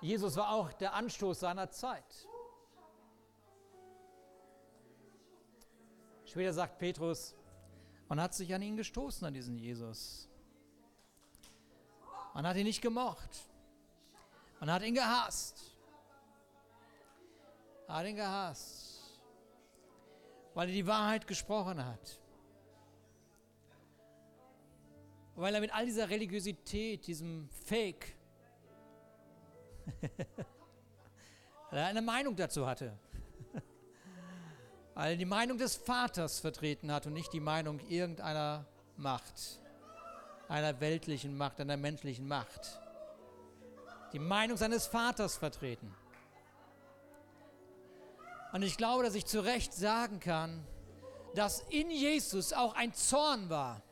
Jesus war auch der Anstoß seiner Zeit. Später sagt Petrus, man hat sich an ihn gestoßen, an diesen Jesus. Man hat ihn nicht gemocht. Man hat ihn gehasst. Man hat ihn gehasst, weil er die Wahrheit gesprochen hat. Weil er mit all dieser Religiosität, diesem Fake, er eine Meinung dazu hatte. Weil er die Meinung des Vaters vertreten hat und nicht die Meinung irgendeiner Macht, einer weltlichen Macht, einer menschlichen Macht. Die Meinung seines Vaters vertreten. Und ich glaube, dass ich zu Recht sagen kann, dass in Jesus auch ein Zorn war.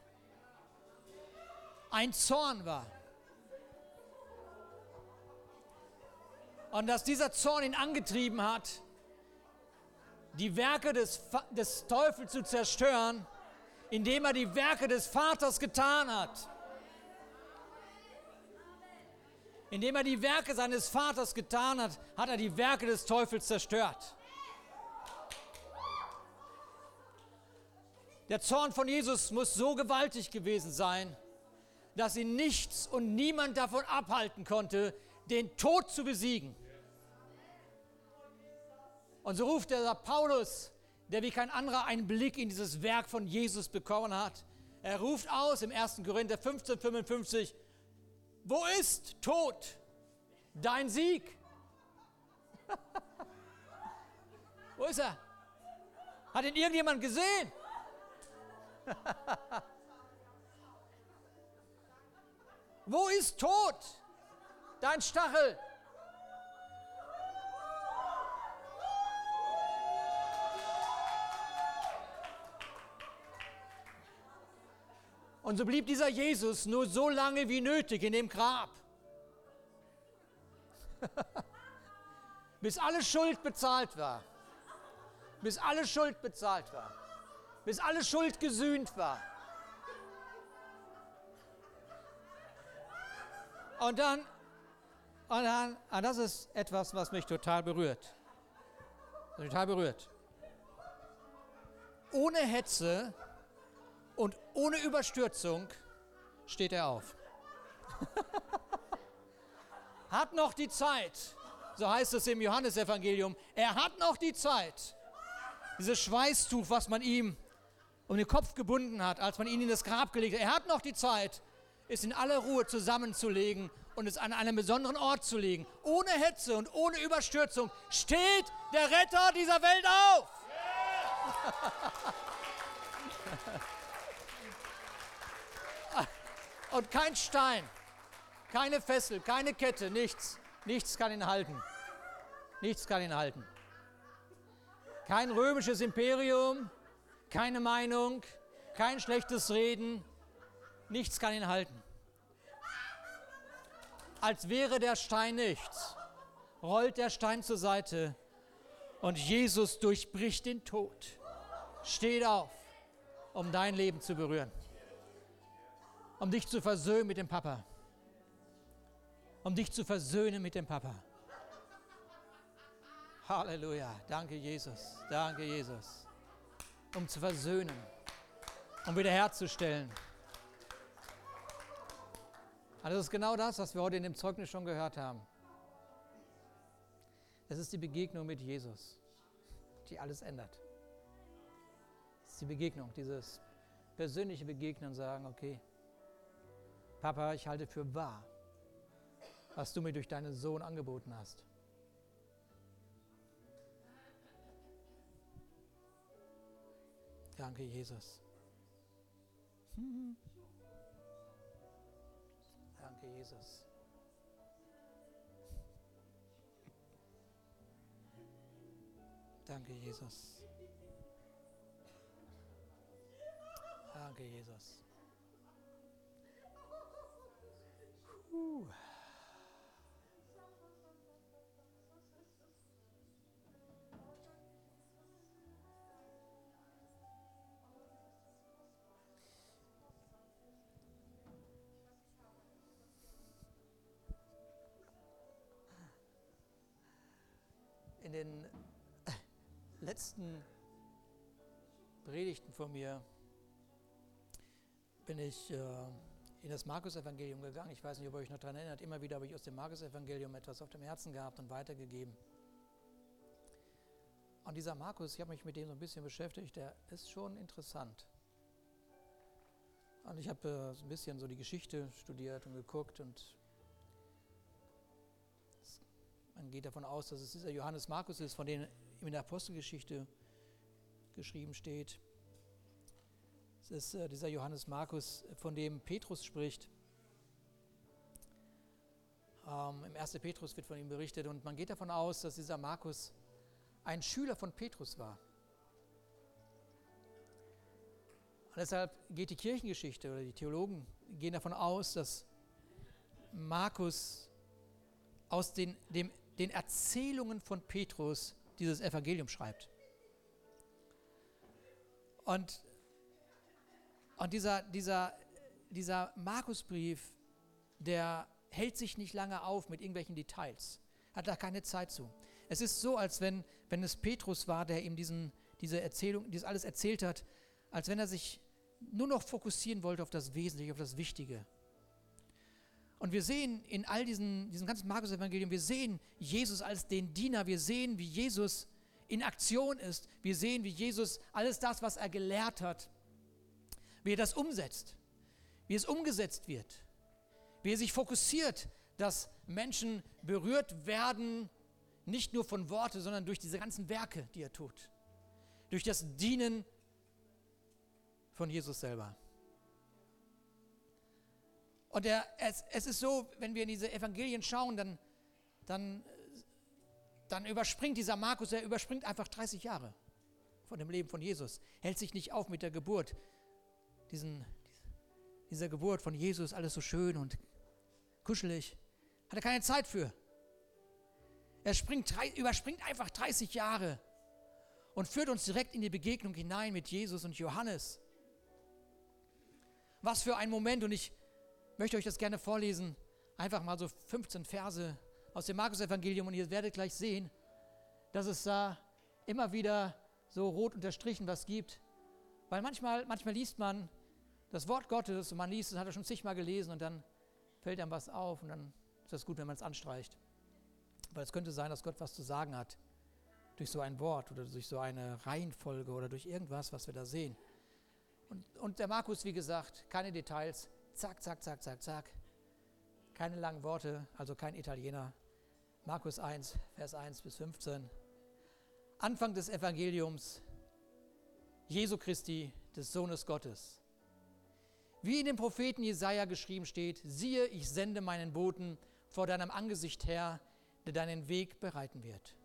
Ein Zorn war. Und dass dieser Zorn ihn angetrieben hat, die Werke des, des Teufels zu zerstören, indem er die Werke des Vaters getan hat. Indem er die Werke seines Vaters getan hat, hat er die Werke des Teufels zerstört. Der Zorn von Jesus muss so gewaltig gewesen sein, dass ihn nichts und niemand davon abhalten konnte, den Tod zu besiegen. Und so ruft der Paulus, der wie kein anderer einen Blick in dieses Werk von Jesus bekommen hat. Er ruft aus im 1. Korinther 15,55, wo ist Tod dein Sieg? wo ist er? Hat ihn irgendjemand gesehen? wo ist Tod dein Stachel? Und so blieb dieser Jesus nur so lange wie nötig in dem Grab. Bis alle Schuld bezahlt war. Bis alle Schuld bezahlt war. Bis alle Schuld gesühnt war. Und dann, und dann, und ah, das ist etwas, was mich total berührt. Total berührt. Ohne Hetze ohne Überstürzung steht er auf. hat noch die Zeit, so heißt es im Johannesevangelium, er hat noch die Zeit, dieses Schweißtuch, was man ihm um den Kopf gebunden hat, als man ihn in das Grab gelegt hat, er hat noch die Zeit, es in aller Ruhe zusammenzulegen und es an einem besonderen Ort zu legen. Ohne Hetze und ohne Überstürzung steht der Retter dieser Welt auf. Yeah. Und kein Stein, keine Fessel, keine Kette, nichts. Nichts kann ihn halten. Nichts kann ihn halten. Kein römisches Imperium, keine Meinung, kein schlechtes Reden. Nichts kann ihn halten. Als wäre der Stein nichts, rollt der Stein zur Seite und Jesus durchbricht den Tod. Steht auf, um dein Leben zu berühren um dich zu versöhnen mit dem Papa. Um dich zu versöhnen mit dem Papa. Halleluja. Danke, Jesus. Danke, Jesus. Um zu versöhnen. Um wiederherzustellen. Also das ist genau das, was wir heute in dem Zeugnis schon gehört haben. Es ist die Begegnung mit Jesus, die alles ändert. Es ist die Begegnung, dieses persönliche Begegnen sagen, okay, Papa, ich halte für wahr, was du mir durch deinen Sohn angeboten hast. Danke, Jesus. Danke, Jesus. Danke, Jesus. Danke, Jesus. In den letzten Predigten von mir bin ich äh, in das Markus-Evangelium gegangen. Ich weiß nicht, ob ihr euch noch daran erinnert. Immer wieder habe ich aus dem Markus-Evangelium etwas auf dem Herzen gehabt und weitergegeben. Und dieser Markus, ich habe mich mit dem so ein bisschen beschäftigt, der ist schon interessant. Und ich habe äh, so ein bisschen so die Geschichte studiert und geguckt und man geht davon aus, dass es dieser Johannes Markus ist, von dem in der Apostelgeschichte geschrieben steht. Es ist äh, dieser Johannes Markus, von dem Petrus spricht. Ähm, Im 1. Petrus wird von ihm berichtet und man geht davon aus, dass dieser Markus ein Schüler von Petrus war. Und deshalb geht die Kirchengeschichte oder die Theologen gehen davon aus, dass Markus aus den, dem, den Erzählungen von Petrus dieses Evangelium schreibt. Und, und dieser, dieser, dieser Markusbrief, der hält sich nicht lange auf mit irgendwelchen Details, hat da keine Zeit zu. Es ist so, als wenn, wenn es Petrus war, der ihm diesen, diese Erzählung, dies alles erzählt hat, als wenn er sich nur noch fokussieren wollte auf das Wesentliche, auf das Wichtige. Und wir sehen in all diesen, diesem ganzen Markus-Evangelium, wir sehen Jesus als den Diener, wir sehen, wie Jesus in Aktion ist, wir sehen, wie Jesus alles das, was er gelehrt hat, wie er das umsetzt, wie es umgesetzt wird, wie er sich fokussiert, dass Menschen berührt werden nicht nur von Worte, sondern durch diese ganzen Werke, die er tut. Durch das Dienen von Jesus selber. Und er, es, es ist so, wenn wir in diese Evangelien schauen, dann, dann, dann überspringt dieser Markus, er überspringt einfach 30 Jahre von dem Leben von Jesus. Hält sich nicht auf mit der Geburt. Diesen, dieser Geburt von Jesus, alles so schön und kuschelig. Hat er keine Zeit für. Er springt, überspringt einfach 30 Jahre und führt uns direkt in die Begegnung hinein mit Jesus und Johannes. Was für ein Moment und ich möchte euch das gerne vorlesen. Einfach mal so 15 Verse aus dem Markus-Evangelium und ihr werdet gleich sehen, dass es da immer wieder so rot unterstrichen was gibt. Weil manchmal, manchmal liest man das Wort Gottes und man liest, das hat er schon zigmal gelesen und dann fällt einem was auf und dann ist das gut, wenn man es anstreicht. Weil es könnte sein, dass Gott was zu sagen hat durch so ein Wort oder durch so eine Reihenfolge oder durch irgendwas, was wir da sehen. Und, und der Markus, wie gesagt, keine Details. Zack, zack, zack, zack, zack. Keine langen Worte, also kein Italiener. Markus 1, Vers 1 bis 15. Anfang des Evangeliums Jesu Christi, des Sohnes Gottes. Wie in dem Propheten Jesaja geschrieben steht: Siehe, ich sende meinen Boten vor deinem Angesicht her, der deinen Weg bereiten wird.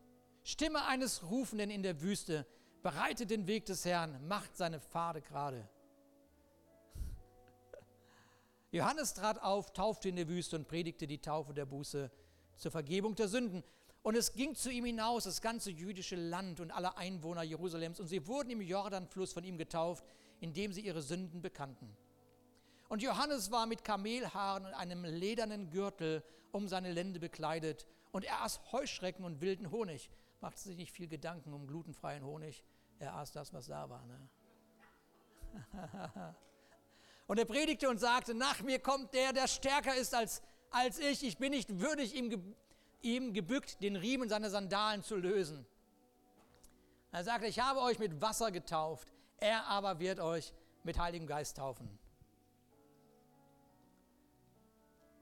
Stimme eines Rufenden in der Wüste, bereitet den Weg des Herrn, macht seine Pfade gerade. Johannes trat auf, taufte in der Wüste und predigte die Taufe der Buße zur Vergebung der Sünden. Und es ging zu ihm hinaus, das ganze jüdische Land und alle Einwohner Jerusalems, und sie wurden im Jordanfluss von ihm getauft, indem sie ihre Sünden bekannten. Und Johannes war mit Kamelhaaren und einem ledernen Gürtel um seine Lände bekleidet und er aß Heuschrecken und wilden Honig. Machte sich nicht viel Gedanken um glutenfreien Honig. Er aß das, was da war. Ne? und er predigte und sagte, nach mir kommt der, der stärker ist als, als ich. Ich bin nicht würdig, ihm, ihm gebückt, den Riemen seiner Sandalen zu lösen. Er sagte, ich habe euch mit Wasser getauft, er aber wird euch mit Heiligem Geist taufen.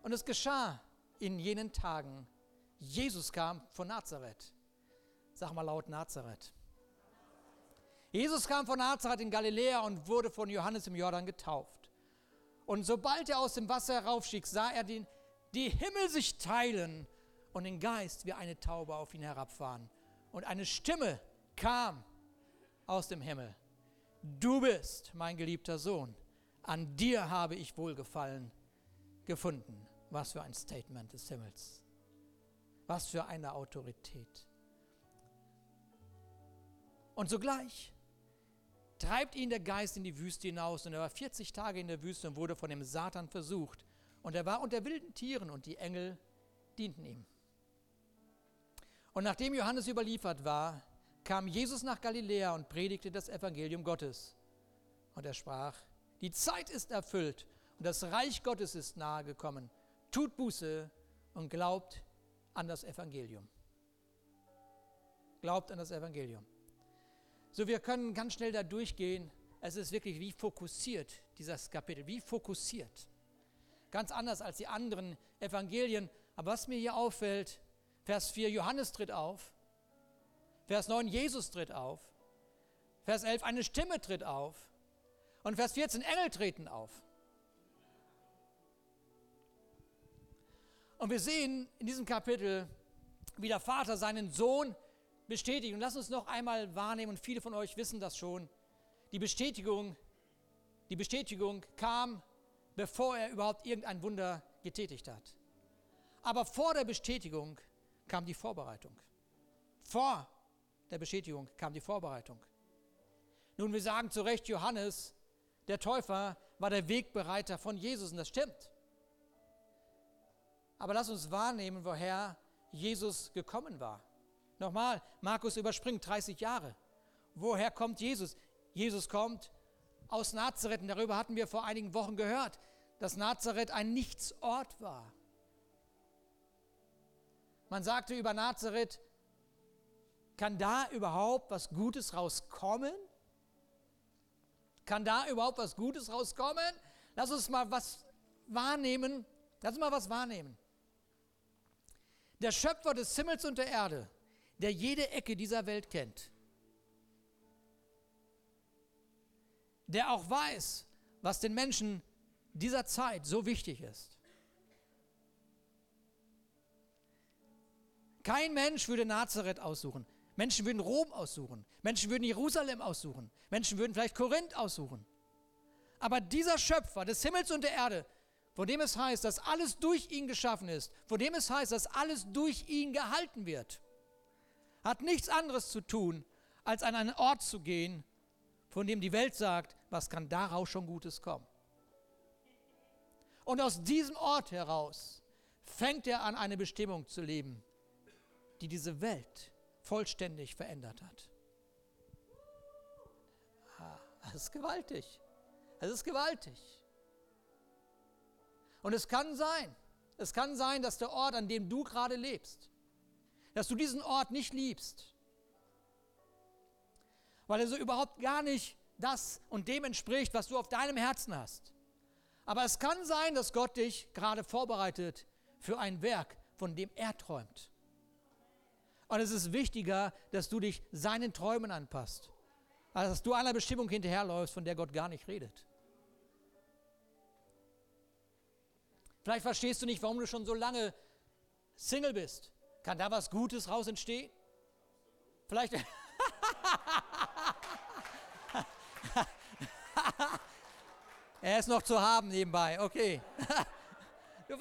Und es geschah in jenen Tagen, Jesus kam von Nazareth. Sag mal laut Nazareth. Jesus kam von Nazareth in Galiläa und wurde von Johannes im Jordan getauft. Und sobald er aus dem Wasser heraufstieg, sah er den, die Himmel sich teilen und den Geist wie eine Taube auf ihn herabfahren. Und eine Stimme kam aus dem Himmel. Du bist mein geliebter Sohn. An dir habe ich Wohlgefallen gefunden. Was für ein Statement des Himmels. Was für eine Autorität. Und sogleich treibt ihn der Geist in die Wüste hinaus und er war 40 Tage in der Wüste und wurde von dem Satan versucht. Und er war unter wilden Tieren und die Engel dienten ihm. Und nachdem Johannes überliefert war, kam Jesus nach Galiläa und predigte das Evangelium Gottes. Und er sprach, die Zeit ist erfüllt und das Reich Gottes ist nahe gekommen. Tut Buße und glaubt an das Evangelium. Glaubt an das Evangelium. So, wir können ganz schnell da durchgehen. Es ist wirklich wie fokussiert, dieses Kapitel, wie fokussiert. Ganz anders als die anderen Evangelien. Aber was mir hier auffällt, Vers 4, Johannes tritt auf. Vers 9, Jesus tritt auf. Vers 11, eine Stimme tritt auf. Und Vers 14, Engel treten auf. Und wir sehen in diesem Kapitel, wie der Vater seinen Sohn bestätigt. Und lass uns noch einmal wahrnehmen, und viele von euch wissen das schon, die Bestätigung, die Bestätigung kam, bevor er überhaupt irgendein Wunder getätigt hat. Aber vor der Bestätigung kam die Vorbereitung. Vor der Bestätigung kam die Vorbereitung. Nun, wir sagen zu Recht, Johannes, der Täufer, war der Wegbereiter von Jesus und das stimmt. Aber lass uns wahrnehmen, woher Jesus gekommen war. Nochmal, Markus überspringt 30 Jahre. Woher kommt Jesus? Jesus kommt aus Nazareth und darüber hatten wir vor einigen Wochen gehört, dass Nazareth ein Nichtsort war. Man sagte über Nazareth, kann da überhaupt was Gutes rauskommen? Kann da überhaupt was Gutes rauskommen? Lass uns mal was wahrnehmen. Lass uns mal was wahrnehmen. Der Schöpfer des Himmels und der Erde, der jede Ecke dieser Welt kennt, der auch weiß, was den Menschen dieser Zeit so wichtig ist, Kein Mensch würde Nazareth aussuchen. Menschen würden Rom aussuchen. Menschen würden Jerusalem aussuchen. Menschen würden vielleicht Korinth aussuchen. Aber dieser Schöpfer des Himmels und der Erde, von dem es heißt, dass alles durch ihn geschaffen ist, von dem es heißt, dass alles durch ihn gehalten wird, hat nichts anderes zu tun, als an einen Ort zu gehen, von dem die Welt sagt, was kann daraus schon Gutes kommen. Und aus diesem Ort heraus fängt er an, eine Bestimmung zu leben die diese Welt vollständig verändert hat. Ah, das ist gewaltig. Es ist gewaltig. Und es kann sein, es kann sein, dass der Ort, an dem du gerade lebst, dass du diesen Ort nicht liebst, weil er so überhaupt gar nicht das und dem entspricht, was du auf deinem Herzen hast. Aber es kann sein, dass Gott dich gerade vorbereitet für ein Werk, von dem er träumt. Und es ist wichtiger, dass du dich seinen Träumen anpasst, als dass du einer Bestimmung hinterherläufst, von der Gott gar nicht redet. Vielleicht verstehst du nicht, warum du schon so lange Single bist. Kann da was Gutes raus entstehen? Vielleicht. er ist noch zu haben nebenbei, okay. Du,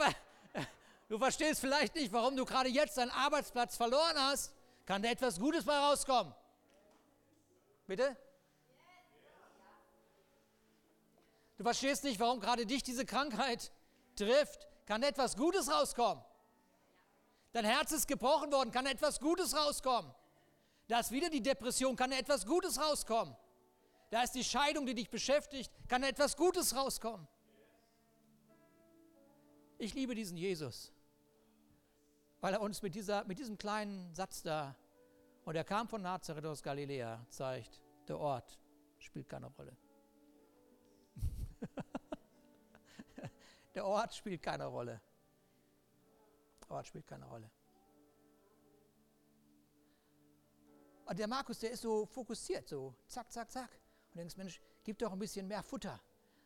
Du verstehst vielleicht nicht, warum du gerade jetzt deinen Arbeitsplatz verloren hast. Kann da etwas Gutes bei rauskommen? Bitte? Du verstehst nicht, warum gerade dich diese Krankheit trifft. Kann etwas Gutes rauskommen? Dein Herz ist gebrochen worden. Kann etwas Gutes rauskommen? Da ist wieder die Depression. Kann etwas Gutes rauskommen? Da ist die Scheidung, die dich beschäftigt. Kann etwas Gutes rauskommen? Ich liebe diesen Jesus weil er uns mit, dieser, mit diesem kleinen Satz da, und er kam von Nazareth aus Galiläa, zeigt, der Ort spielt keine Rolle. Der Ort spielt keine Rolle. Der Ort spielt keine Rolle. Und der Markus, der ist so fokussiert, so zack, zack, zack. Und denkst, Mensch, gib doch ein bisschen mehr Futter.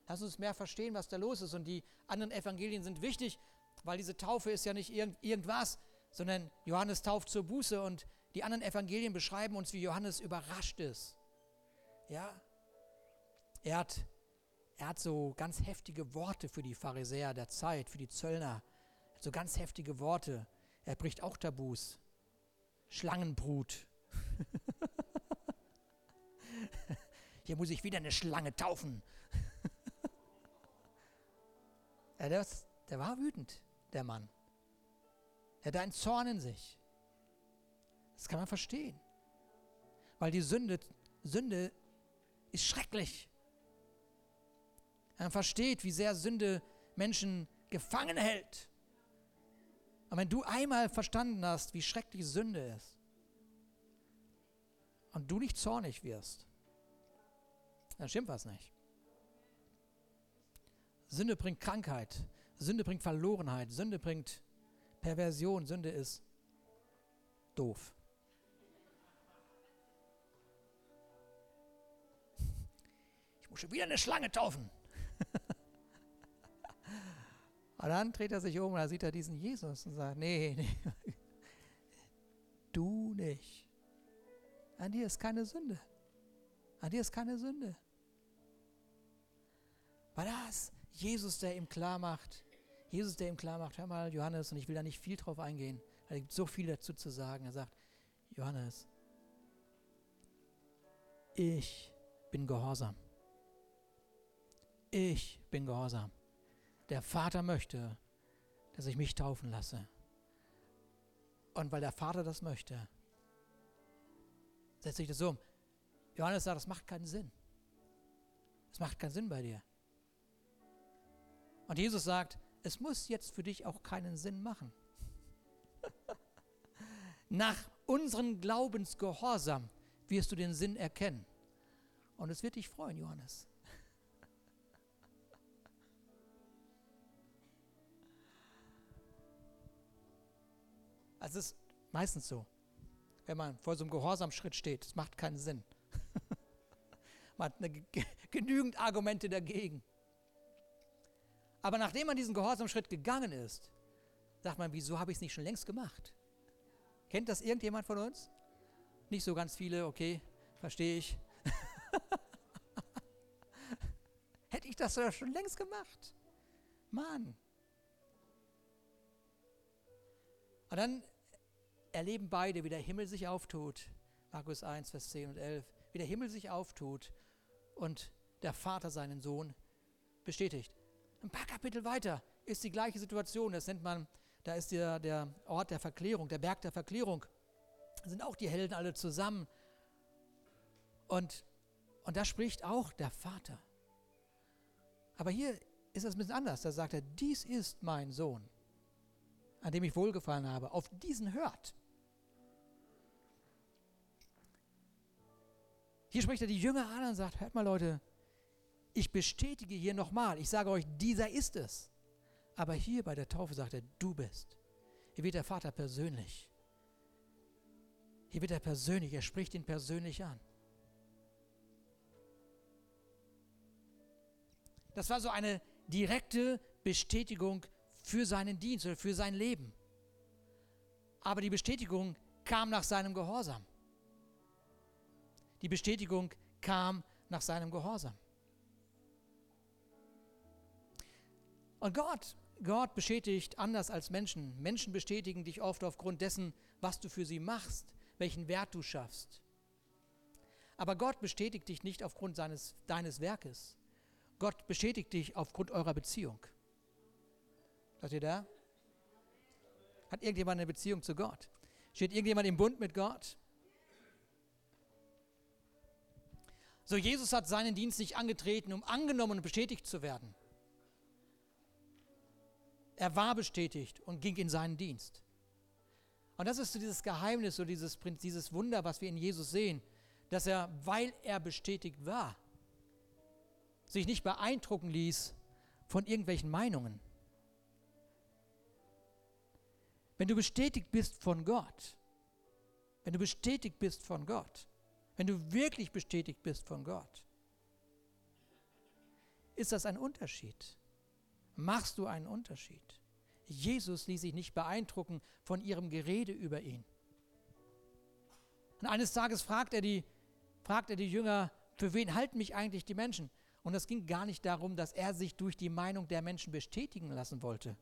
Lass uns mehr verstehen, was da los ist. Und die anderen Evangelien sind wichtig, weil diese Taufe ist ja nicht irgend, irgendwas, sondern Johannes tauft zur Buße und die anderen Evangelien beschreiben uns, wie Johannes überrascht ist. Ja, er hat, er hat so ganz heftige Worte für die Pharisäer der Zeit, für die Zöllner. So ganz heftige Worte. Er bricht auch Tabus. Schlangenbrut. Hier muss ich wieder eine Schlange taufen. ja, der, der war wütend der Mann. Er hat einen Zorn in sich. Das kann man verstehen. Weil die Sünde, Sünde ist schrecklich. Man versteht, wie sehr Sünde Menschen gefangen hält. Und wenn du einmal verstanden hast, wie schrecklich Sünde ist, und du nicht zornig wirst, dann stimmt was nicht. Sünde bringt Krankheit, Sünde bringt Verlorenheit, Sünde bringt Perversion, Sünde ist doof. Ich muss schon wieder eine Schlange taufen. Und dann dreht er sich um und da sieht er diesen Jesus und sagt, nee, nee, du nicht. An dir ist keine Sünde. An dir ist keine Sünde. War das Jesus, der ihm klar macht, Jesus, der ihm klar macht, hör mal, Johannes, und ich will da nicht viel drauf eingehen, weil es gibt so viel dazu zu sagen. Er sagt, Johannes, ich bin gehorsam. Ich bin gehorsam. Der Vater möchte, dass ich mich taufen lasse. Und weil der Vater das möchte, setze ich das um. Johannes sagt, das macht keinen Sinn. Das macht keinen Sinn bei dir. Und Jesus sagt, es muss jetzt für dich auch keinen Sinn machen. Nach unserem Glaubensgehorsam wirst du den Sinn erkennen. Und es wird dich freuen, Johannes. Also es ist meistens so, wenn man vor so einem Gehorsamschritt steht, es macht keinen Sinn. man hat eine, genügend Argumente dagegen. Aber nachdem man diesen Gehorsamschritt gegangen ist, sagt man, wieso habe ich es nicht schon längst gemacht? Kennt das irgendjemand von uns? Nicht so ganz viele, okay, verstehe ich. Hätte ich das schon längst gemacht. Mann. Und dann erleben beide, wie der Himmel sich auftut. Markus 1, Vers 10 und 11. Wie der Himmel sich auftut und der Vater seinen Sohn bestätigt. Ein paar Kapitel weiter ist die gleiche Situation. Das nennt man, da ist der, der Ort der Verklärung, der Berg der Verklärung. Da sind auch die Helden alle zusammen. Und, und da spricht auch der Vater. Aber hier ist es ein bisschen anders. Da sagt er, dies ist mein Sohn, an dem ich wohlgefallen habe. Auf diesen hört. Hier spricht er die Jünger an und sagt, hört mal Leute, ich bestätige hier nochmal, ich sage euch, dieser ist es. Aber hier bei der Taufe sagt er, du bist. Hier wird der Vater persönlich. Hier wird er persönlich, er spricht ihn persönlich an. Das war so eine direkte Bestätigung für seinen Dienst oder für sein Leben. Aber die Bestätigung kam nach seinem Gehorsam. Die Bestätigung kam nach seinem Gehorsam. Und Gott, Gott bestätigt anders als Menschen. Menschen bestätigen dich oft aufgrund dessen, was du für sie machst, welchen Wert du schaffst. Aber Gott bestätigt dich nicht aufgrund seines, deines Werkes. Gott bestätigt dich aufgrund eurer Beziehung. Seid ihr da? Hat irgendjemand eine Beziehung zu Gott? Steht irgendjemand im Bund mit Gott? So, Jesus hat seinen Dienst nicht angetreten, um angenommen und bestätigt zu werden. Er war bestätigt und ging in seinen Dienst. Und das ist so dieses Geheimnis, so dieses, dieses Wunder, was wir in Jesus sehen, dass er, weil er bestätigt war, sich nicht beeindrucken ließ von irgendwelchen Meinungen. Wenn du bestätigt bist von Gott, wenn du bestätigt bist von Gott, wenn du wirklich bestätigt bist von Gott, ist das ein Unterschied machst du einen Unterschied. Jesus ließ sich nicht beeindrucken von ihrem Gerede über ihn. Und eines Tages fragt er die, fragt er die Jünger, für wen halten mich eigentlich die Menschen? Und es ging gar nicht darum, dass er sich durch die Meinung der Menschen bestätigen lassen wollte.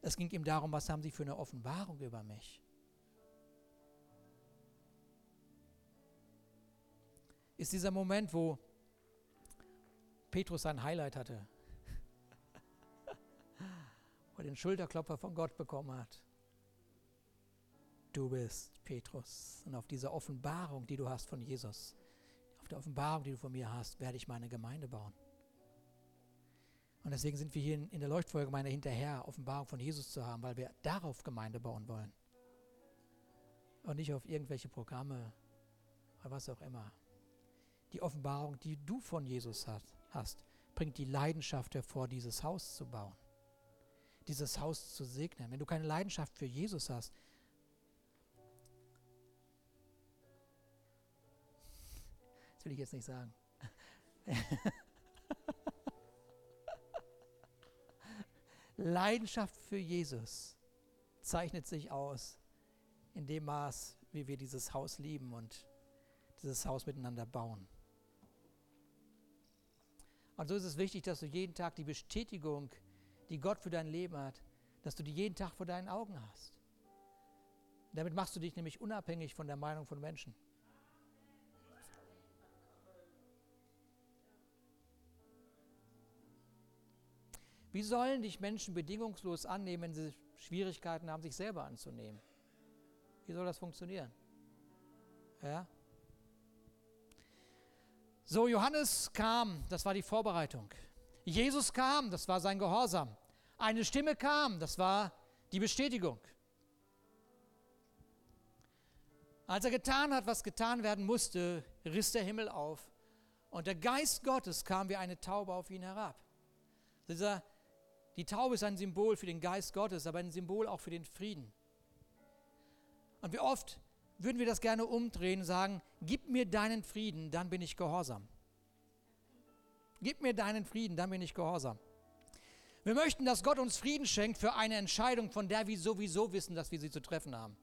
Es ging ihm darum, was haben sie für eine Offenbarung über mich? Ist dieser Moment, wo Petrus sein Highlight hatte, er den Schulterklopfer von Gott bekommen hat. du bist, Petrus. Und auf diese Offenbarung, die du hast von Jesus, auf der Offenbarung, die du von mir hast, werde ich meine Gemeinde bauen. Und deswegen sind wir hier in, in der Leuchtfeuergemeinde hinterher, Offenbarung von Jesus zu haben, weil wir darauf Gemeinde bauen wollen. Und nicht auf irgendwelche Programme oder was auch immer. Die Offenbarung, die du von Jesus hast, bringt die Leidenschaft hervor, dieses Haus zu bauen. Dieses Haus zu segnen. Wenn du keine Leidenschaft für Jesus hast, das will ich jetzt nicht sagen. Leidenschaft für Jesus zeichnet sich aus in dem Maß, wie wir dieses Haus lieben und dieses Haus miteinander bauen. Und so ist es wichtig, dass du jeden Tag die Bestätigung, die Gott für dein Leben hat, dass du die jeden Tag vor deinen Augen hast. Damit machst du dich nämlich unabhängig von der Meinung von Menschen. Wie sollen dich Menschen bedingungslos annehmen, wenn sie Schwierigkeiten haben, sich selber anzunehmen? Wie soll das funktionieren? Ja? So, Johannes kam, das war die Vorbereitung. Jesus kam, das war sein Gehorsam. Eine Stimme kam, das war die Bestätigung. Als er getan hat, was getan werden musste, riss der Himmel auf und der Geist Gottes kam wie eine Taube auf ihn herab. Die Taube ist ein Symbol für den Geist Gottes, aber ein Symbol auch für den Frieden. Und wie oft würden wir das gerne umdrehen und sagen, gib mir deinen Frieden, dann bin ich gehorsam. Gib mir deinen Frieden, dann bin ich gehorsam. Wir möchten, dass Gott uns Frieden schenkt für eine Entscheidung, von der wir sowieso wissen, dass wir sie zu treffen haben.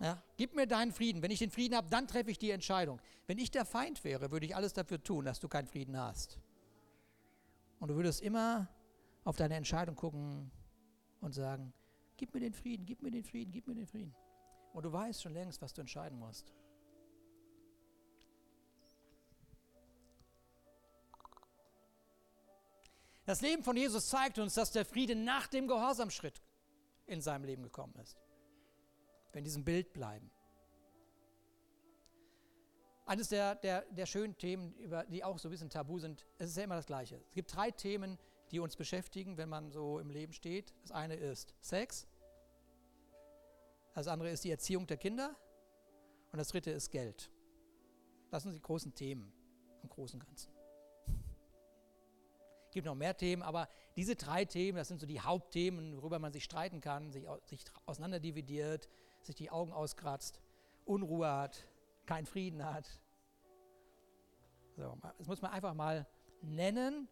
Ja, gib mir deinen Frieden. Wenn ich den Frieden habe, dann treffe ich die Entscheidung. Wenn ich der Feind wäre, würde ich alles dafür tun, dass du keinen Frieden hast. Und du würdest immer auf deine Entscheidung gucken und sagen, gib mir den Frieden, gib mir den Frieden, gib mir den Frieden. Und du weißt schon längst, was du entscheiden musst. Das Leben von Jesus zeigt uns, dass der Friede nach dem Gehorsamschritt in seinem Leben gekommen ist. Wenn diesem Bild bleiben. Eines der, der, der schönen Themen, über, die auch so ein bisschen tabu sind, es ist ja immer das Gleiche. Es gibt drei Themen, die uns beschäftigen, wenn man so im Leben steht. Das eine ist Sex, das andere ist die Erziehung der Kinder und das dritte ist Geld. Das sind die großen Themen im Großen und Ganzen. Es gibt noch mehr Themen, aber diese drei Themen, das sind so die Hauptthemen, worüber man sich streiten kann, sich, sich auseinanderdividiert, sich die Augen auskratzt, Unruhe hat, keinen Frieden hat. So, das muss man einfach mal nennen,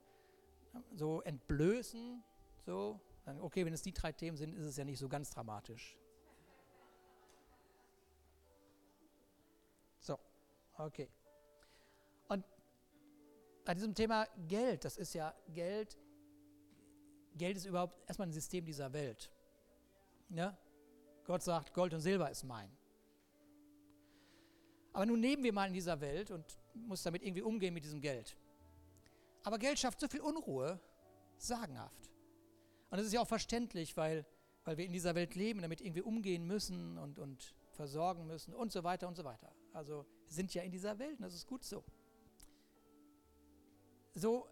so entblößen, so. Okay, wenn es die drei Themen sind, ist es ja nicht so ganz dramatisch. Okay. Und bei diesem Thema Geld, das ist ja Geld, Geld ist überhaupt erstmal ein System dieser Welt. Ja? Gott sagt, Gold und Silber ist mein. Aber nun leben wir mal in dieser Welt und muss damit irgendwie umgehen mit diesem Geld. Aber Geld schafft so viel Unruhe, sagenhaft. Und das ist ja auch verständlich, weil, weil wir in dieser Welt leben, damit irgendwie umgehen müssen und, und versorgen müssen und so weiter und so weiter. Also sind ja in dieser Welt und das ist gut so. So,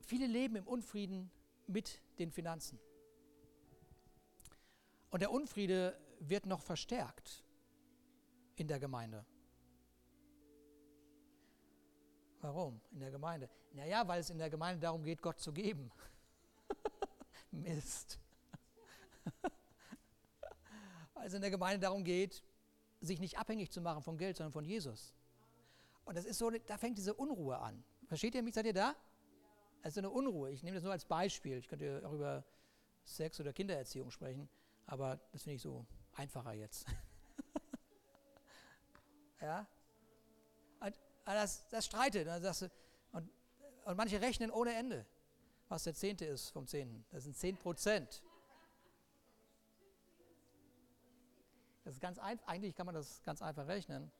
viele leben im Unfrieden mit den Finanzen. Und der Unfriede wird noch verstärkt in der Gemeinde. Warum in der Gemeinde? Naja, weil es in der Gemeinde darum geht, Gott zu geben. Mist. weil es in der Gemeinde darum geht, sich nicht abhängig zu machen von Geld, sondern von Jesus. Und das ist so, da fängt diese Unruhe an. Versteht ihr mich? Seid ihr da? Ist eine Unruhe. Ich nehme das nur als Beispiel. Ich könnte auch über Sex oder Kindererziehung sprechen, aber das finde ich so einfacher jetzt. Ja? Und das, das streitet. Und, und, und manche rechnen ohne Ende, was der Zehnte ist vom Zehnten. Das sind zehn Prozent. Das ist ganz einfach, eigentlich kann man das ganz einfach rechnen.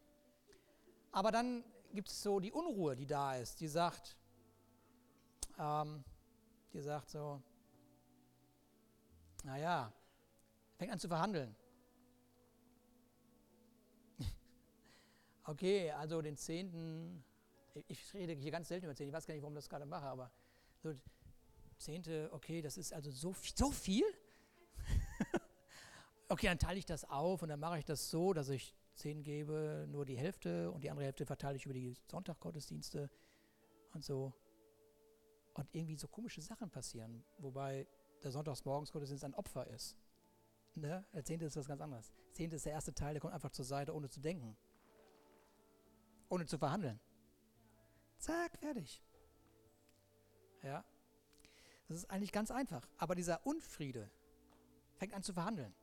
Aber dann gibt es so die Unruhe, die da ist, die sagt, ähm, die sagt so, naja, Fängt an zu verhandeln. okay, also den Zehnten, ich rede hier ganz selten über Zehnten, ich weiß gar nicht, warum ich das gerade mache, aber so Zehnte, okay, das ist also so, so viel? Okay, dann teile ich das auf und dann mache ich das so, dass ich zehn gebe, nur die Hälfte und die andere Hälfte verteile ich über die Sonntaggottesdienste und so. Und irgendwie so komische Sachen passieren, wobei der Sonntagsmorgensgottesdienst ein Opfer ist. Ne? Der Zehnte ist was ganz anderes. Der Zehnte ist der erste Teil, der kommt einfach zur Seite, ohne zu denken. Ohne zu verhandeln. Zack, fertig. Ja. Das ist eigentlich ganz einfach. Aber dieser Unfriede fängt an zu verhandeln.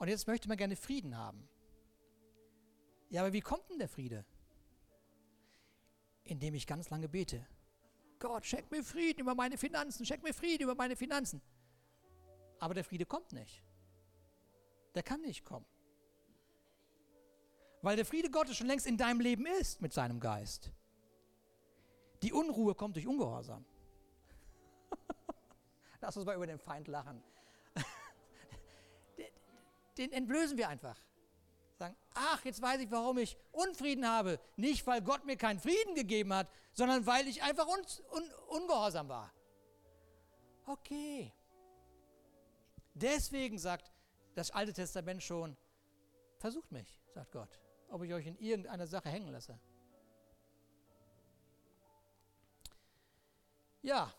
Und jetzt möchte man gerne Frieden haben. Ja, aber wie kommt denn der Friede? Indem ich ganz lange bete. Gott, schenk mir Frieden über meine Finanzen, schenk mir Frieden über meine Finanzen. Aber der Friede kommt nicht. Der kann nicht kommen. Weil der Friede Gottes schon längst in deinem Leben ist mit seinem Geist. Die Unruhe kommt durch Ungehorsam. Lass uns mal über den Feind lachen den entblößen wir einfach. Sagen, ach, jetzt weiß ich, warum ich Unfrieden habe. Nicht, weil Gott mir keinen Frieden gegeben hat, sondern weil ich einfach un, un, ungehorsam war. Okay. Deswegen sagt das Alte Testament schon, versucht mich, sagt Gott, ob ich euch in irgendeiner Sache hängen lasse. Ja.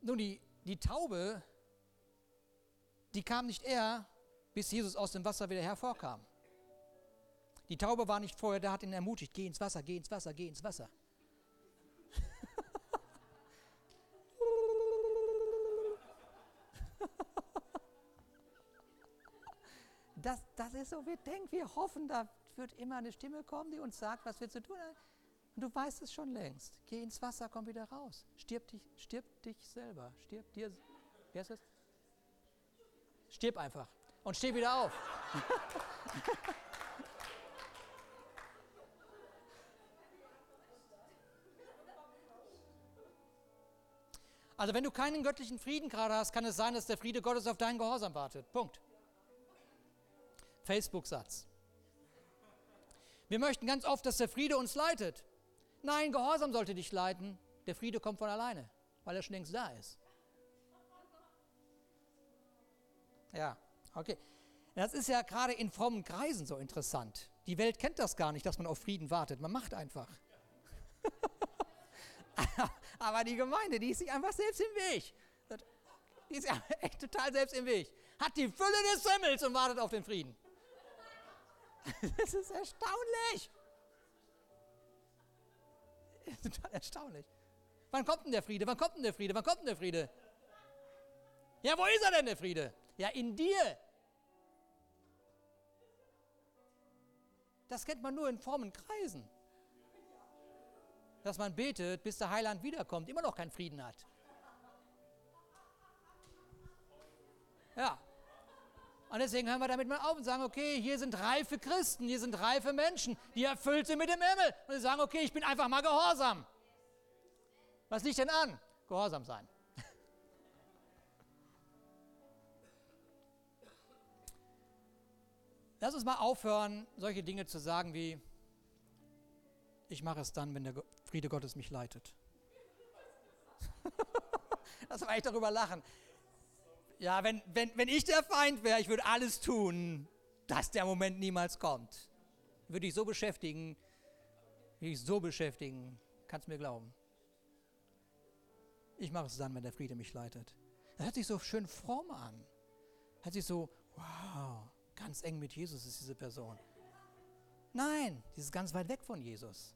Nun, die, die Taube die kam nicht eher, bis Jesus aus dem Wasser wieder hervorkam. Die Taube war nicht vorher da, hat ihn ermutigt, geh ins Wasser, geh ins Wasser, geh ins Wasser. Das, das ist so, wir denken, wir hoffen, da wird immer eine Stimme kommen, die uns sagt, was wir zu tun haben. Und du weißt es schon längst. Geh ins Wasser, komm wieder raus. Stirb dich, stirb dich selber. Stirb dir. Wer ist das? Stirb einfach und steh wieder auf. Also wenn du keinen göttlichen Frieden gerade hast, kann es sein, dass der Friede Gottes auf deinen Gehorsam wartet. Punkt. Facebook-Satz. Wir möchten ganz oft, dass der Friede uns leitet. Nein, Gehorsam sollte dich leiten. Der Friede kommt von alleine, weil er schon längst da ist. Ja, okay. Das ist ja gerade in frommen Kreisen so interessant. Die Welt kennt das gar nicht, dass man auf Frieden wartet. Man macht einfach. Aber die Gemeinde, die ist sich einfach selbst im Weg. Die ist ja echt total selbst im Weg. Hat die Fülle des Himmels und wartet auf den Frieden. Das ist erstaunlich. Total erstaunlich. Wann kommt denn der Friede? Wann kommt denn der Friede? Wann kommt denn der Friede? Ja, wo ist er denn, der Friede? Ja, in dir. Das kennt man nur in frommen Kreisen. Dass man betet, bis der Heiland wiederkommt, immer noch keinen Frieden hat. Ja. Und deswegen hören wir damit mal auf und sagen, okay, hier sind reife Christen, hier sind reife Menschen, die erfüllt sind mit dem Himmel. Und sie sagen, okay, ich bin einfach mal gehorsam. Was liegt denn an? Gehorsam sein. Lass uns mal aufhören, solche Dinge zu sagen wie, ich mache es dann, wenn der Friede Gottes mich leitet. Lass mal echt darüber lachen. Ja, wenn, wenn, wenn ich der Feind wäre, ich würde alles tun, dass der Moment niemals kommt. Würde ich so beschäftigen, würde ich so beschäftigen, kannst mir glauben. Ich mache es dann, wenn der Friede mich leitet. Das hört sich so schön fromm an. Hört sich so, wow, Ganz eng mit Jesus ist diese Person. Nein, die ist ganz weit weg von Jesus.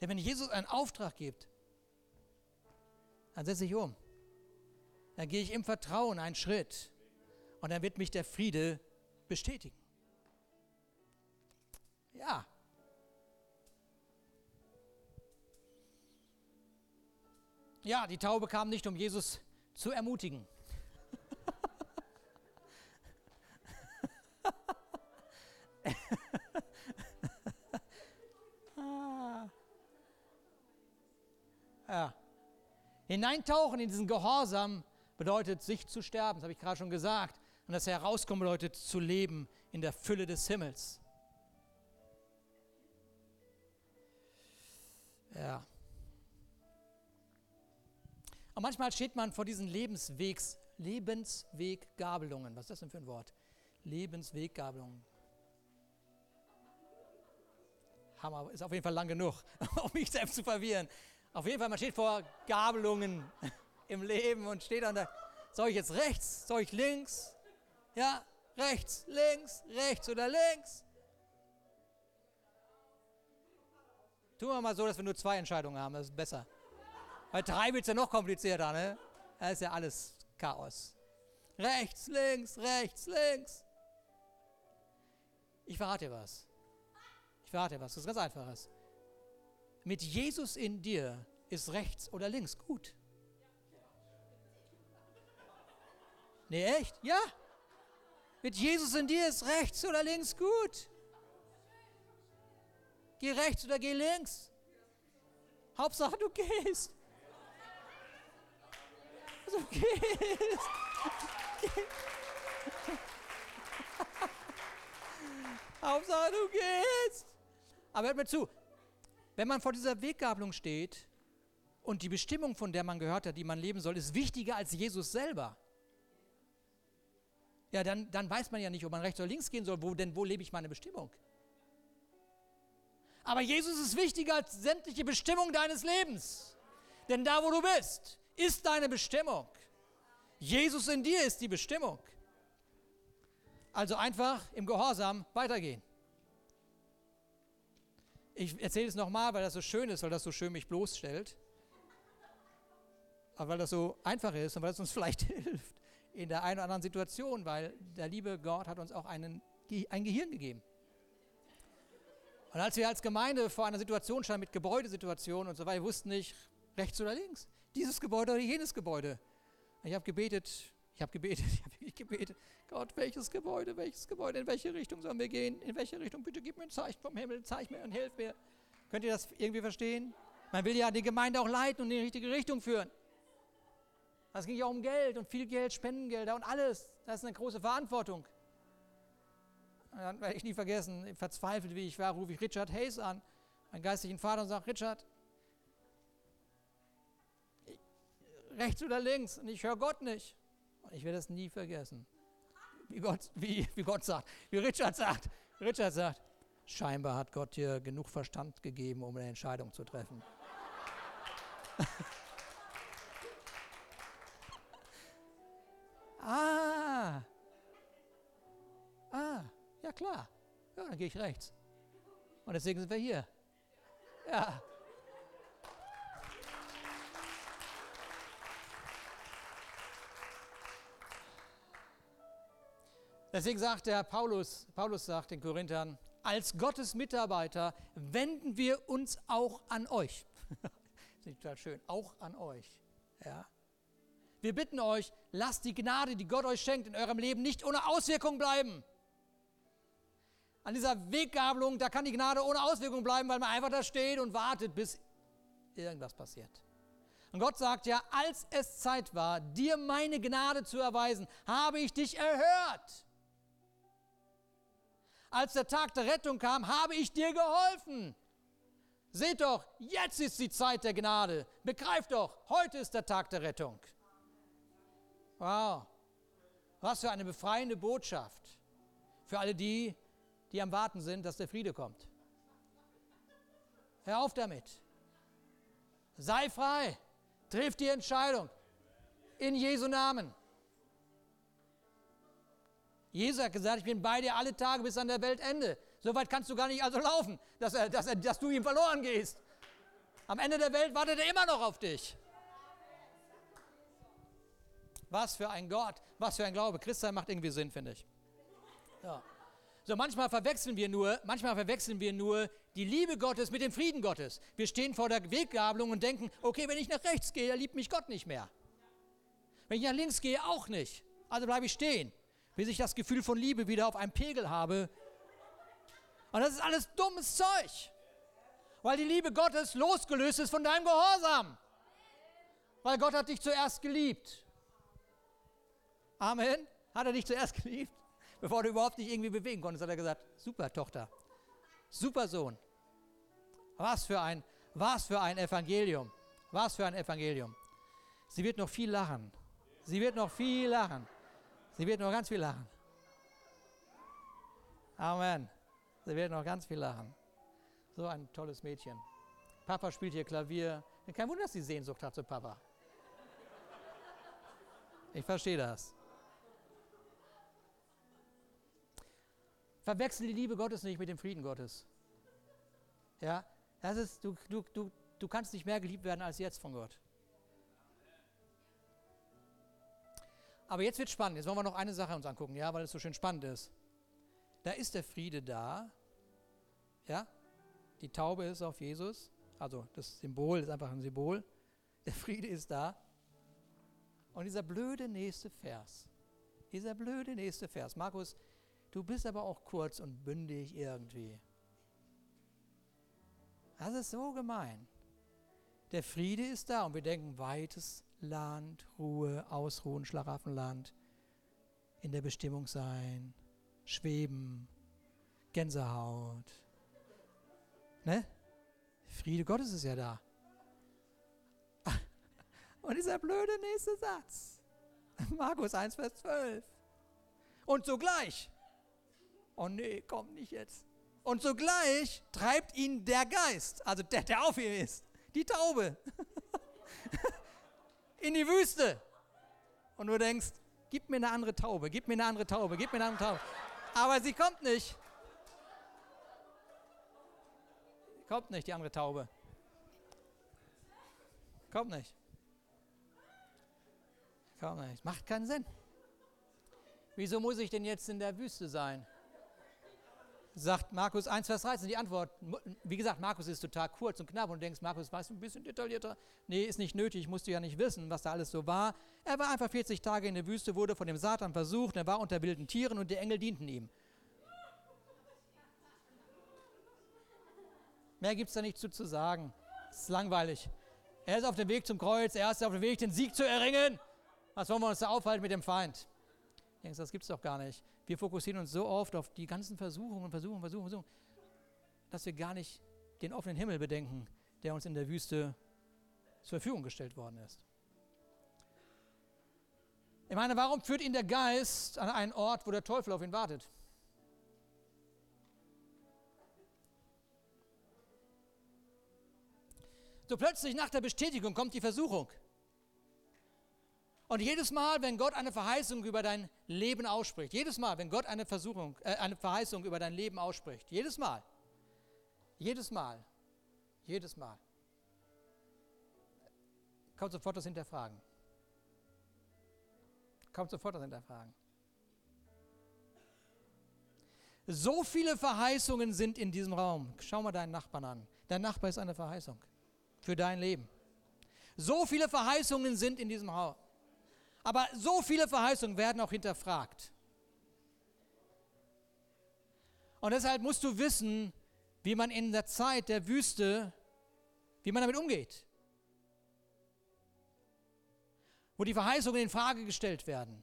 Denn wenn Jesus einen Auftrag gibt, dann setze ich um. Dann gehe ich im Vertrauen einen Schritt und dann wird mich der Friede bestätigen. Ja. Ja, die Taube kam nicht, um Jesus zu ermutigen. Ja. Hineintauchen in diesen Gehorsam bedeutet, sich zu sterben, das habe ich gerade schon gesagt. Und das Herauskommen bedeutet, zu leben in der Fülle des Himmels. Ja. Und manchmal steht man vor diesen Lebenswegs, Lebensweggabelungen. Was ist das denn für ein Wort? Lebensweggabelungen. Hammer, ist auf jeden Fall lang genug, um mich selbst zu verwirren. Auf jeden Fall, man steht vor Gabelungen im Leben und steht dann da, soll ich jetzt rechts, soll ich links? Ja, rechts, links, rechts oder links? Tun wir mal so, dass wir nur zwei Entscheidungen haben, das ist besser. Bei drei wird es ja noch komplizierter, ne? Da ist ja alles Chaos. Rechts, links, rechts, links. Ich verrate dir was. Ich verrate dir was, das ist ganz einfaches. Mit Jesus in dir ist rechts oder links gut. Nee, echt? Ja. Mit Jesus in dir ist rechts oder links gut. Geh rechts oder geh links. Hauptsache du gehst. Du gehst. Hauptsache du gehst. Aber hört mir zu, wenn man vor dieser Weggabelung steht und die Bestimmung, von der man gehört hat, die man leben soll, ist wichtiger als Jesus selber, ja, dann, dann weiß man ja nicht, ob man rechts oder links gehen soll, wo, denn wo lebe ich meine Bestimmung? Aber Jesus ist wichtiger als sämtliche Bestimmung deines Lebens. Denn da, wo du bist, ist deine Bestimmung. Jesus in dir ist die Bestimmung. Also einfach im Gehorsam weitergehen. Ich erzähle es nochmal, weil das so schön ist, weil das so schön mich bloßstellt. Aber weil das so einfach ist und weil es uns vielleicht hilft in der einen oder anderen Situation, weil der liebe Gott hat uns auch einen, ein Gehirn gegeben. Und als wir als Gemeinde vor einer Situation standen mit Gebäudesituationen und so weiter, wussten nicht, rechts oder links, dieses Gebäude oder jenes Gebäude. Ich habe gebetet, ich habe gebetet, ich habe gebetet, Gott, welches Gebäude, welches Gebäude, in welche Richtung sollen wir gehen, in welche Richtung, bitte gib mir ein Zeichen vom Himmel, zeig mir und hilf mir. Könnt ihr das irgendwie verstehen? Man will ja die Gemeinde auch leiten und in die richtige Richtung führen. Es ging ja um Geld und viel Geld, Spendengelder und alles. Das ist eine große Verantwortung. Und dann werde ich nie vergessen, verzweifelt wie ich war, rufe ich Richard Hayes an, meinen geistlichen Vater, und sage, Richard, rechts oder links und ich höre Gott nicht. Und ich werde es nie vergessen. Wie Gott, wie, wie Gott sagt, wie Richard sagt. Richard sagt, scheinbar hat Gott dir genug Verstand gegeben, um eine Entscheidung zu treffen. ah, ah, ja klar. Ja, dann gehe ich rechts. Und deswegen sind wir hier. Ja. Deswegen sagt der Paulus, Paulus sagt den Korinthern, als Gottes Mitarbeiter wenden wir uns auch an euch. das ist total schön, auch an euch. Ja. Wir bitten euch, lasst die Gnade, die Gott euch schenkt, in eurem Leben nicht ohne Auswirkung bleiben. An dieser Weggabelung, da kann die Gnade ohne Auswirkung bleiben, weil man einfach da steht und wartet, bis irgendwas passiert. Und Gott sagt ja, als es Zeit war, dir meine Gnade zu erweisen, habe ich dich erhört. Als der Tag der Rettung kam, habe ich dir geholfen. Seht doch, jetzt ist die Zeit der Gnade. Begreift doch, heute ist der Tag der Rettung. Wow, was für eine befreiende Botschaft für alle die, die am Warten sind, dass der Friede kommt. Hör auf damit. Sei frei. Triff die Entscheidung. In Jesu Namen. Jesus hat gesagt, ich bin bei dir alle Tage bis an der Weltende. So weit kannst du gar nicht also laufen, dass, er, dass, er, dass du ihm verloren gehst. Am Ende der Welt wartet er immer noch auf dich. Was für ein Gott, was für ein Glaube. Christsein macht irgendwie Sinn, finde ich. Ja. So, manchmal verwechseln wir nur, manchmal verwechseln wir nur die Liebe Gottes mit dem Frieden Gottes. Wir stehen vor der Weggabelung und denken, okay, wenn ich nach rechts gehe, liebt mich Gott nicht mehr. Wenn ich nach links gehe, auch nicht. Also bleibe ich stehen, bis ich das Gefühl von Liebe wieder auf einem Pegel habe. Und das ist alles dummes Zeug, weil die Liebe Gottes losgelöst ist von deinem Gehorsam. Weil Gott hat dich zuerst geliebt. Amen. Hat er dich zuerst geliebt? Bevor du überhaupt nicht irgendwie bewegen konntest, hat er gesagt, super Tochter, super Sohn. Was für ein, was für ein Evangelium. Was für ein Evangelium. Sie wird noch viel lachen. Sie wird noch viel lachen. Sie wird noch ganz viel lachen. Amen. Sie wird noch ganz viel lachen. So ein tolles Mädchen. Papa spielt hier Klavier. Kein Wunder, dass sie Sehnsucht hat zu Papa. Ich verstehe das. Verwechsel die Liebe Gottes nicht mit dem Frieden Gottes. Ja, das ist, du, du, du, du kannst nicht mehr geliebt werden als jetzt von Gott. Aber jetzt wird spannend. Jetzt wollen wir noch eine Sache uns angucken, ja, weil es so schön spannend ist. Da ist der Friede da. Ja? Die Taube ist auf Jesus. Also das Symbol ist einfach ein Symbol. Der Friede ist da. Und dieser blöde nächste Vers. Dieser blöde nächste Vers. Markus, du bist aber auch kurz und bündig irgendwie. Das ist so gemein. Der Friede ist da und wir denken weites Land, Ruhe, Ausruhen, Schlaraffenland, in der Bestimmung sein, schweben, Gänsehaut. Ne? Friede Gottes ist ja da. Und dieser blöde nächste Satz. Markus 1, Vers 12. Und sogleich. Oh nee, komm nicht jetzt. Und sogleich treibt ihn der Geist, also der, der auf ihm ist, die Taube, in die Wüste. Und du denkst, gib mir eine andere Taube, gib mir eine andere Taube, gib mir eine andere Taube. Aber sie kommt nicht. Kommt nicht, die andere Taube. Kommt nicht. Kommt nicht. Macht keinen Sinn. Wieso muss ich denn jetzt in der Wüste sein? Sagt Markus 1, Vers 13 die Antwort. Wie gesagt, Markus ist total kurz und knapp und du denkst, Markus, weißt du ein bisschen detaillierter? Nee, ist nicht nötig, ich musste ja nicht wissen, was da alles so war. Er war einfach 40 Tage in der Wüste, wurde von dem Satan versucht, er war unter wilden Tieren und die Engel dienten ihm. Mehr gibt es da nicht zu, zu sagen. Es ist langweilig. Er ist auf dem Weg zum Kreuz, er ist auf dem Weg, den Sieg zu erringen. Was wollen wir uns da aufhalten mit dem Feind? Denkst, das es doch gar nicht. Wir fokussieren uns so oft auf die ganzen Versuchungen, Versuchungen, Versuchungen, Versuchungen, dass wir gar nicht den offenen Himmel bedenken, der uns in der Wüste zur Verfügung gestellt worden ist. Ich meine, warum führt ihn der Geist an einen Ort, wo der Teufel auf ihn wartet? So plötzlich nach der Bestätigung kommt die Versuchung. Und jedes Mal, wenn Gott eine Verheißung über dein Leben ausspricht, jedes Mal, wenn Gott eine, Versuchung, äh, eine Verheißung über dein Leben ausspricht, jedes Mal, jedes Mal, jedes Mal, kommt sofort das Hinterfragen. Kommt sofort das Hinterfragen. So viele Verheißungen sind in diesem Raum. Schau mal deinen Nachbarn an. Dein Nachbar ist eine Verheißung für dein Leben. So viele Verheißungen sind in diesem Raum. Aber so viele Verheißungen werden auch hinterfragt. Und deshalb musst du wissen, wie man in der Zeit der Wüste, wie man damit umgeht. Wo die Verheißungen in Frage gestellt werden.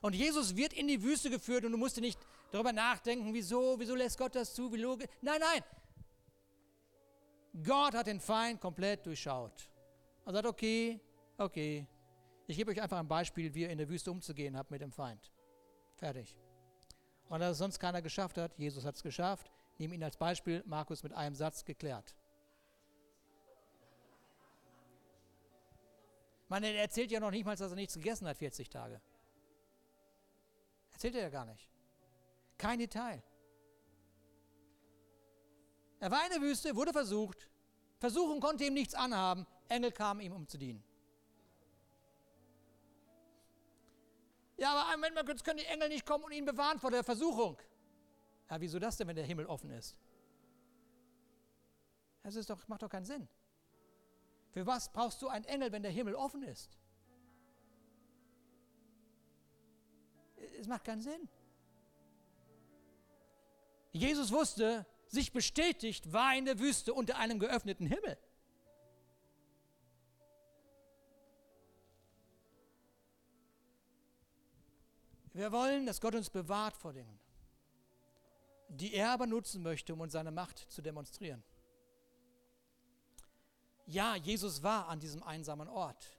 Und Jesus wird in die Wüste geführt und du musst nicht darüber nachdenken, wieso, wieso lässt Gott das zu, wie logisch. Nein, nein. Gott hat den Feind komplett durchschaut. Er sagt, okay, okay, ich gebe euch einfach ein Beispiel, wie ihr in der Wüste umzugehen habt mit dem Feind. Fertig. Und dass es sonst keiner geschafft hat, Jesus hat es geschafft, nehme ihn als Beispiel, Markus mit einem Satz geklärt. Man er erzählt ja noch nicht mal, dass er nichts gegessen hat, 40 Tage. Erzählt er ja gar nicht. Kein Detail. Er war in der Wüste, wurde versucht. Versuchen konnte ihm nichts anhaben. Engel kamen ihm, um zu dienen. Ja, aber einmal kurz können die Engel nicht kommen und ihn bewahren vor der Versuchung. Ja, wieso das denn, wenn der Himmel offen ist? Das ist doch, macht doch keinen Sinn. Für was brauchst du einen Engel, wenn der Himmel offen ist? Es macht keinen Sinn. Jesus wusste, sich bestätigt war in der Wüste unter einem geöffneten Himmel. Wir wollen, dass Gott uns bewahrt vor Dingen, die er aber nutzen möchte, um uns seine Macht zu demonstrieren. Ja, Jesus war an diesem einsamen Ort.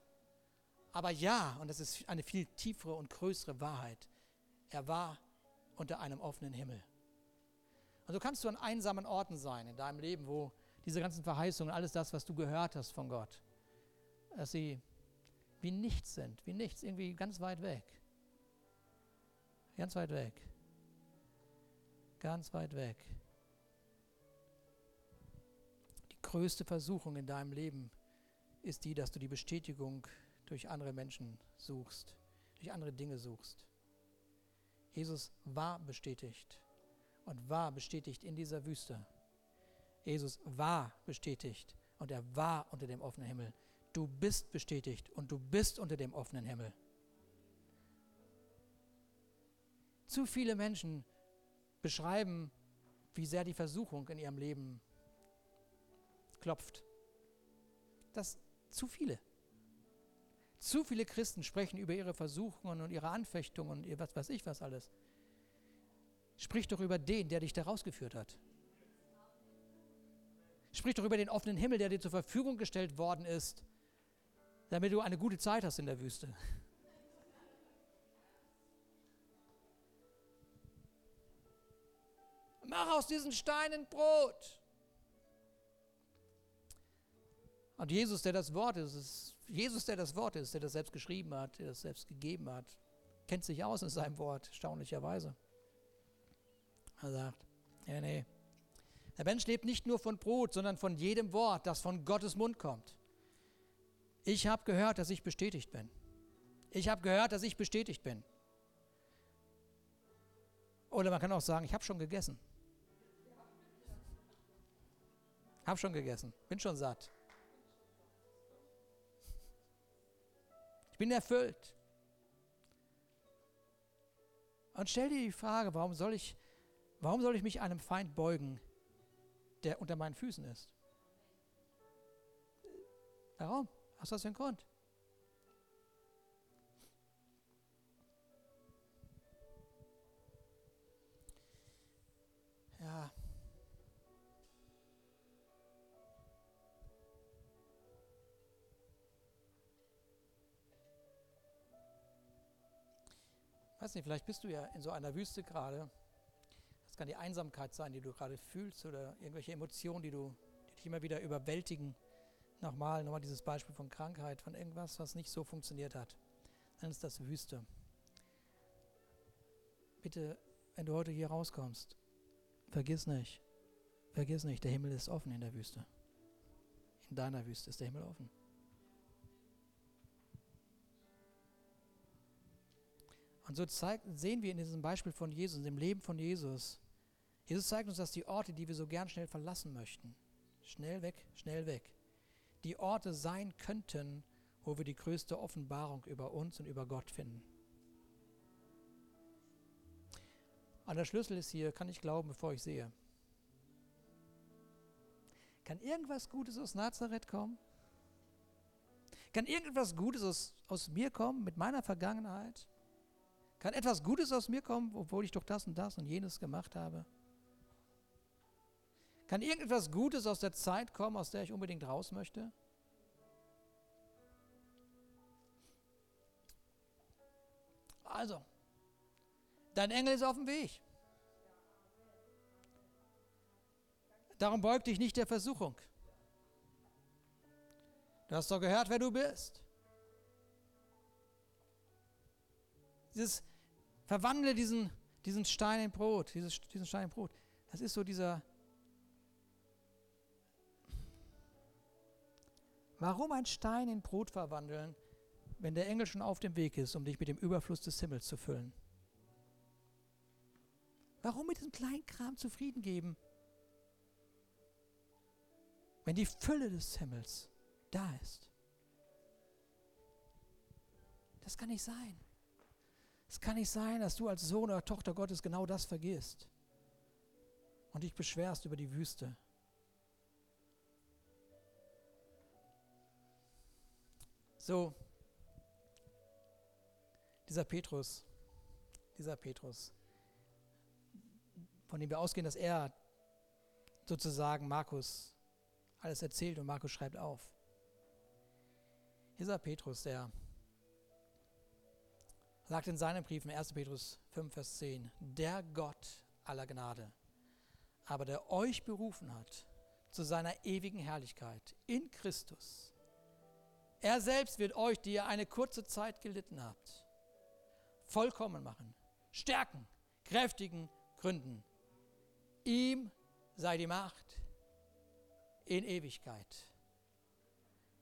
Aber ja, und das ist eine viel tiefere und größere Wahrheit, er war unter einem offenen Himmel. Und so kannst du an einsamen Orten sein in deinem Leben, wo diese ganzen Verheißungen, alles das, was du gehört hast von Gott, dass sie wie nichts sind, wie nichts, irgendwie ganz weit weg. Ganz weit weg. Ganz weit weg. Die größte Versuchung in deinem Leben ist die, dass du die Bestätigung durch andere Menschen suchst, durch andere Dinge suchst. Jesus war bestätigt und war bestätigt in dieser Wüste. Jesus war bestätigt und er war unter dem offenen Himmel. Du bist bestätigt und du bist unter dem offenen Himmel. Zu viele Menschen beschreiben, wie sehr die Versuchung in ihrem Leben klopft. Das zu viele. Zu viele Christen sprechen über ihre Versuchungen und ihre Anfechtungen und ihr was weiß ich was alles. Sprich doch über den, der dich da rausgeführt hat. Sprich doch über den offenen Himmel, der dir zur Verfügung gestellt worden ist, damit du eine gute Zeit hast in der Wüste. Mach aus diesen Steinen Brot. Und Jesus, der das Wort ist, ist Jesus, der das Wort ist, der das selbst geschrieben hat, der das selbst gegeben hat, kennt sich aus in seinem Wort, erstaunlicherweise. Er sagt, ja, nee, der Mensch lebt nicht nur von Brot, sondern von jedem Wort, das von Gottes Mund kommt. Ich habe gehört, dass ich bestätigt bin. Ich habe gehört, dass ich bestätigt bin. Oder man kann auch sagen, ich habe schon gegessen. Habe schon gegessen, bin schon satt. bin erfüllt. Und stell dir die Frage, warum soll ich, warum soll ich mich einem Feind beugen, der unter meinen Füßen ist? Warum? Was ist das für ein Grund? Ja, weiß nicht, vielleicht bist du ja in so einer Wüste gerade. Das kann die Einsamkeit sein, die du gerade fühlst oder irgendwelche Emotionen, die, du, die dich immer wieder überwältigen. Nochmal, nochmal dieses Beispiel von Krankheit, von irgendwas, was nicht so funktioniert hat. Dann ist das Wüste. Bitte, wenn du heute hier rauskommst, vergiss nicht, vergiss nicht, der Himmel ist offen in der Wüste. In deiner Wüste ist der Himmel offen. Und so zeigt, sehen wir in diesem Beispiel von Jesus, in dem Leben von Jesus, Jesus zeigt uns, dass die Orte, die wir so gern schnell verlassen möchten, schnell weg, schnell weg, die Orte sein könnten, wo wir die größte Offenbarung über uns und über Gott finden. Und der Schlüssel ist hier, kann ich glauben, bevor ich sehe. Kann irgendwas Gutes aus Nazareth kommen? Kann irgendwas Gutes aus, aus mir kommen, mit meiner Vergangenheit? Kann etwas Gutes aus mir kommen, obwohl ich doch das und das und jenes gemacht habe? Kann irgendetwas Gutes aus der Zeit kommen, aus der ich unbedingt raus möchte? Also, dein Engel ist auf dem Weg. Darum beug dich nicht der Versuchung. Du hast doch gehört, wer du bist. Dieses Verwandle diesen, diesen Stein in Brot, dieses, diesen Stein in Brot. Das ist so dieser. Warum ein Stein in Brot verwandeln, wenn der Engel schon auf dem Weg ist, um dich mit dem Überfluss des Himmels zu füllen? Warum mit diesem kleinen Kram zufrieden geben, wenn die Fülle des Himmels da ist? Das kann nicht sein. Es kann nicht sein, dass du als Sohn oder Tochter Gottes genau das vergisst und dich beschwerst über die Wüste. So, dieser Petrus, dieser Petrus, von dem wir ausgehen, dass er sozusagen Markus alles erzählt und Markus schreibt auf. Dieser Petrus, der sagt in seinem Brief in 1. Petrus 5, Vers 10, der Gott aller Gnade, aber der euch berufen hat zu seiner ewigen Herrlichkeit in Christus. Er selbst wird euch, die ihr eine kurze Zeit gelitten habt, vollkommen machen, stärken, kräftigen, gründen. Ihm sei die Macht in Ewigkeit.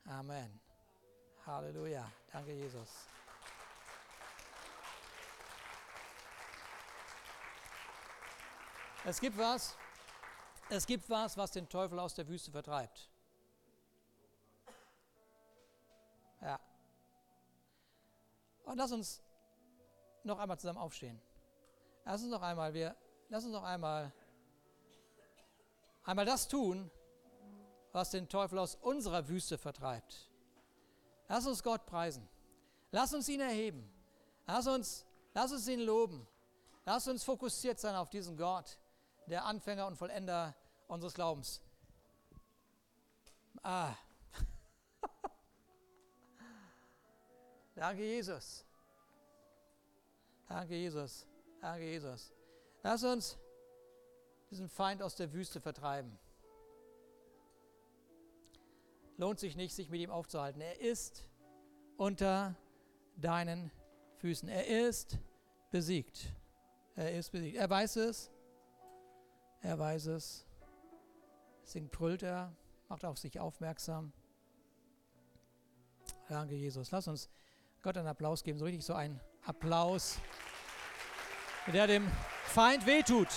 Amen. Halleluja. Danke, Jesus. Es gibt was, es gibt was, was den Teufel aus der Wüste vertreibt. Ja. Und lass uns noch einmal zusammen aufstehen. Lass uns noch einmal, wir, lass uns noch einmal, einmal das tun, was den Teufel aus unserer Wüste vertreibt. Lass uns Gott preisen. Lass uns ihn erheben. Lass uns, lass uns ihn loben. Lass uns fokussiert sein auf diesen Gott, der Anfänger und Vollender unseres Glaubens. Ah. Danke, Jesus. Danke, Jesus. Danke, Jesus. Lass uns diesen Feind aus der Wüste vertreiben. Lohnt sich nicht, sich mit ihm aufzuhalten. Er ist unter deinen Füßen. Er ist besiegt. Er ist besiegt. Er weiß es. Er weiß es. Deswegen brüllt er, macht auf sich aufmerksam. Danke, Jesus. Lass uns Gott einen Applaus geben, so richtig so ein Applaus, der dem Feind wehtut.